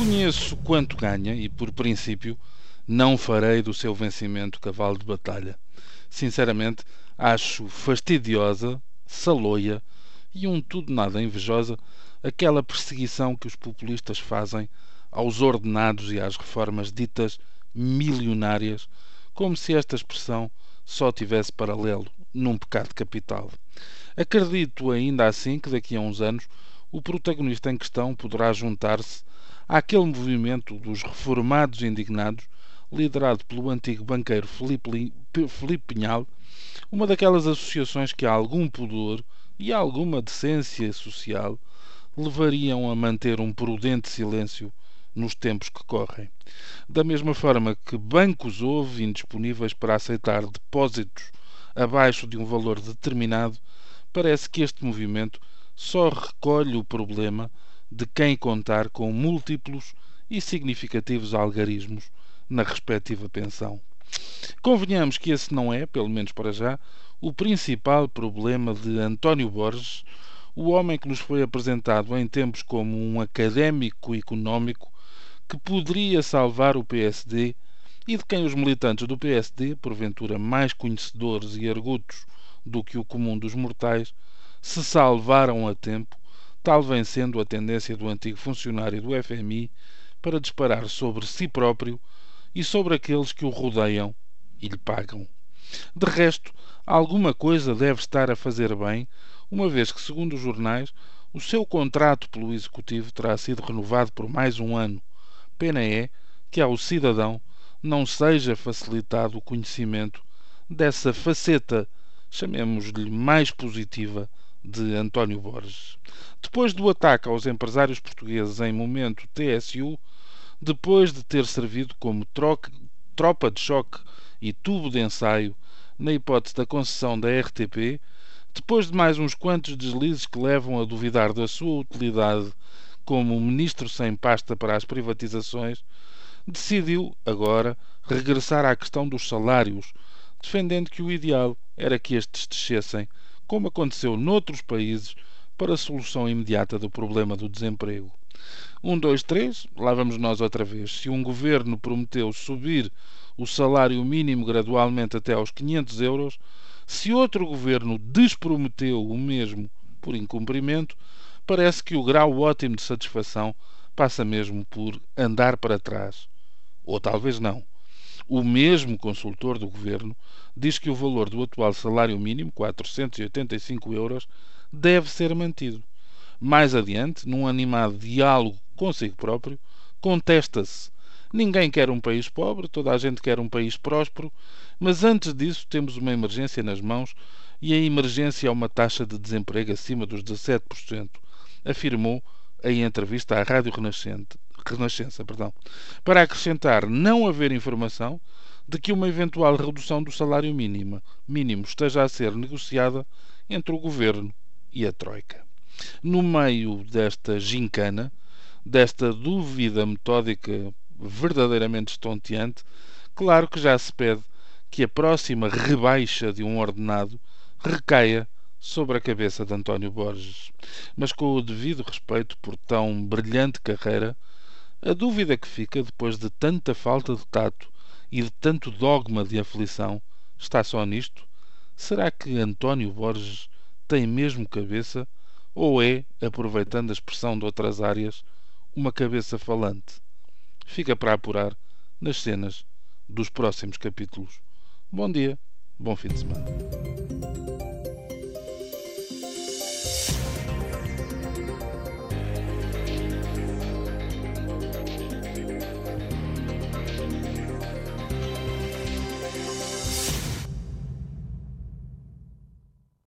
Conheço quanto ganha e, por princípio, não farei do seu vencimento cavalo de batalha. Sinceramente, acho fastidiosa, saloia e um tudo nada invejosa aquela perseguição que os populistas fazem aos ordenados e às reformas ditas milionárias, como se esta expressão só tivesse paralelo num pecado capital. Acredito ainda assim que daqui a uns anos o protagonista em questão poderá juntar-se àquele movimento dos reformados indignados, liderado pelo antigo banqueiro Felipe, Felipe Pinhal, uma daquelas associações que há algum pudor e alguma decência social levariam a manter um prudente silêncio nos tempos que correm. Da mesma forma que bancos houve indisponíveis para aceitar depósitos abaixo de um valor determinado, parece que este movimento só recolhe o problema de quem contar com múltiplos e significativos algarismos na respectiva pensão. Convenhamos que esse não é, pelo menos para já, o principal problema de António Borges, o homem que nos foi apresentado em tempos como um académico económico que poderia salvar o PSD e de quem os militantes do PSD, porventura mais conhecedores e argutos do que o comum dos mortais, se salvaram a tempo tal vem sendo a tendência do antigo funcionário do FMI para disparar sobre si próprio e sobre aqueles que o rodeiam e lhe pagam. De resto, alguma coisa deve estar a fazer bem, uma vez que, segundo os jornais, o seu contrato pelo Executivo terá sido renovado por mais um ano. Pena é que ao cidadão não seja facilitado o conhecimento dessa faceta, chamemos-lhe mais positiva, de António Borges. Depois do ataque aos empresários portugueses em momento TSU, depois de ter servido como tropa de choque e tubo de ensaio na hipótese da concessão da RTP, depois de mais uns quantos deslizes que levam a duvidar da sua utilidade como ministro sem pasta para as privatizações, decidiu, agora, regressar à questão dos salários, defendendo que o ideal era que estes descessem como aconteceu noutros países, para a solução imediata do problema do desemprego. Um, dois, três, lá vamos nós outra vez. Se um governo prometeu subir o salário mínimo gradualmente até aos 500 euros, se outro governo desprometeu o mesmo por incumprimento, parece que o grau ótimo de satisfação passa mesmo por andar para trás. Ou talvez não. O mesmo consultor do governo diz que o valor do atual salário mínimo, 485 euros, deve ser mantido. Mais adiante, num animado diálogo consigo próprio, contesta-se. Ninguém quer um país pobre, toda a gente quer um país próspero, mas antes disso temos uma emergência nas mãos e a emergência é uma taxa de desemprego acima dos 17%, afirmou em entrevista à Rádio Renascente, Renascença, perdão, para acrescentar não haver informação de que uma eventual redução do salário mínimo, mínimo esteja a ser negociada entre o governo e a Troika. No meio desta gincana, desta dúvida metódica verdadeiramente estonteante, claro que já se pede que a próxima rebaixa de um ordenado recaia sobre a cabeça de António Borges. Mas com o devido respeito por tão brilhante carreira, a dúvida que fica depois de tanta falta de tato e de tanto dogma de aflição está só nisto? Será que António Borges tem mesmo cabeça ou é, aproveitando a expressão de outras áreas, uma cabeça falante? Fica para apurar nas cenas dos próximos capítulos. Bom dia, bom fim de semana.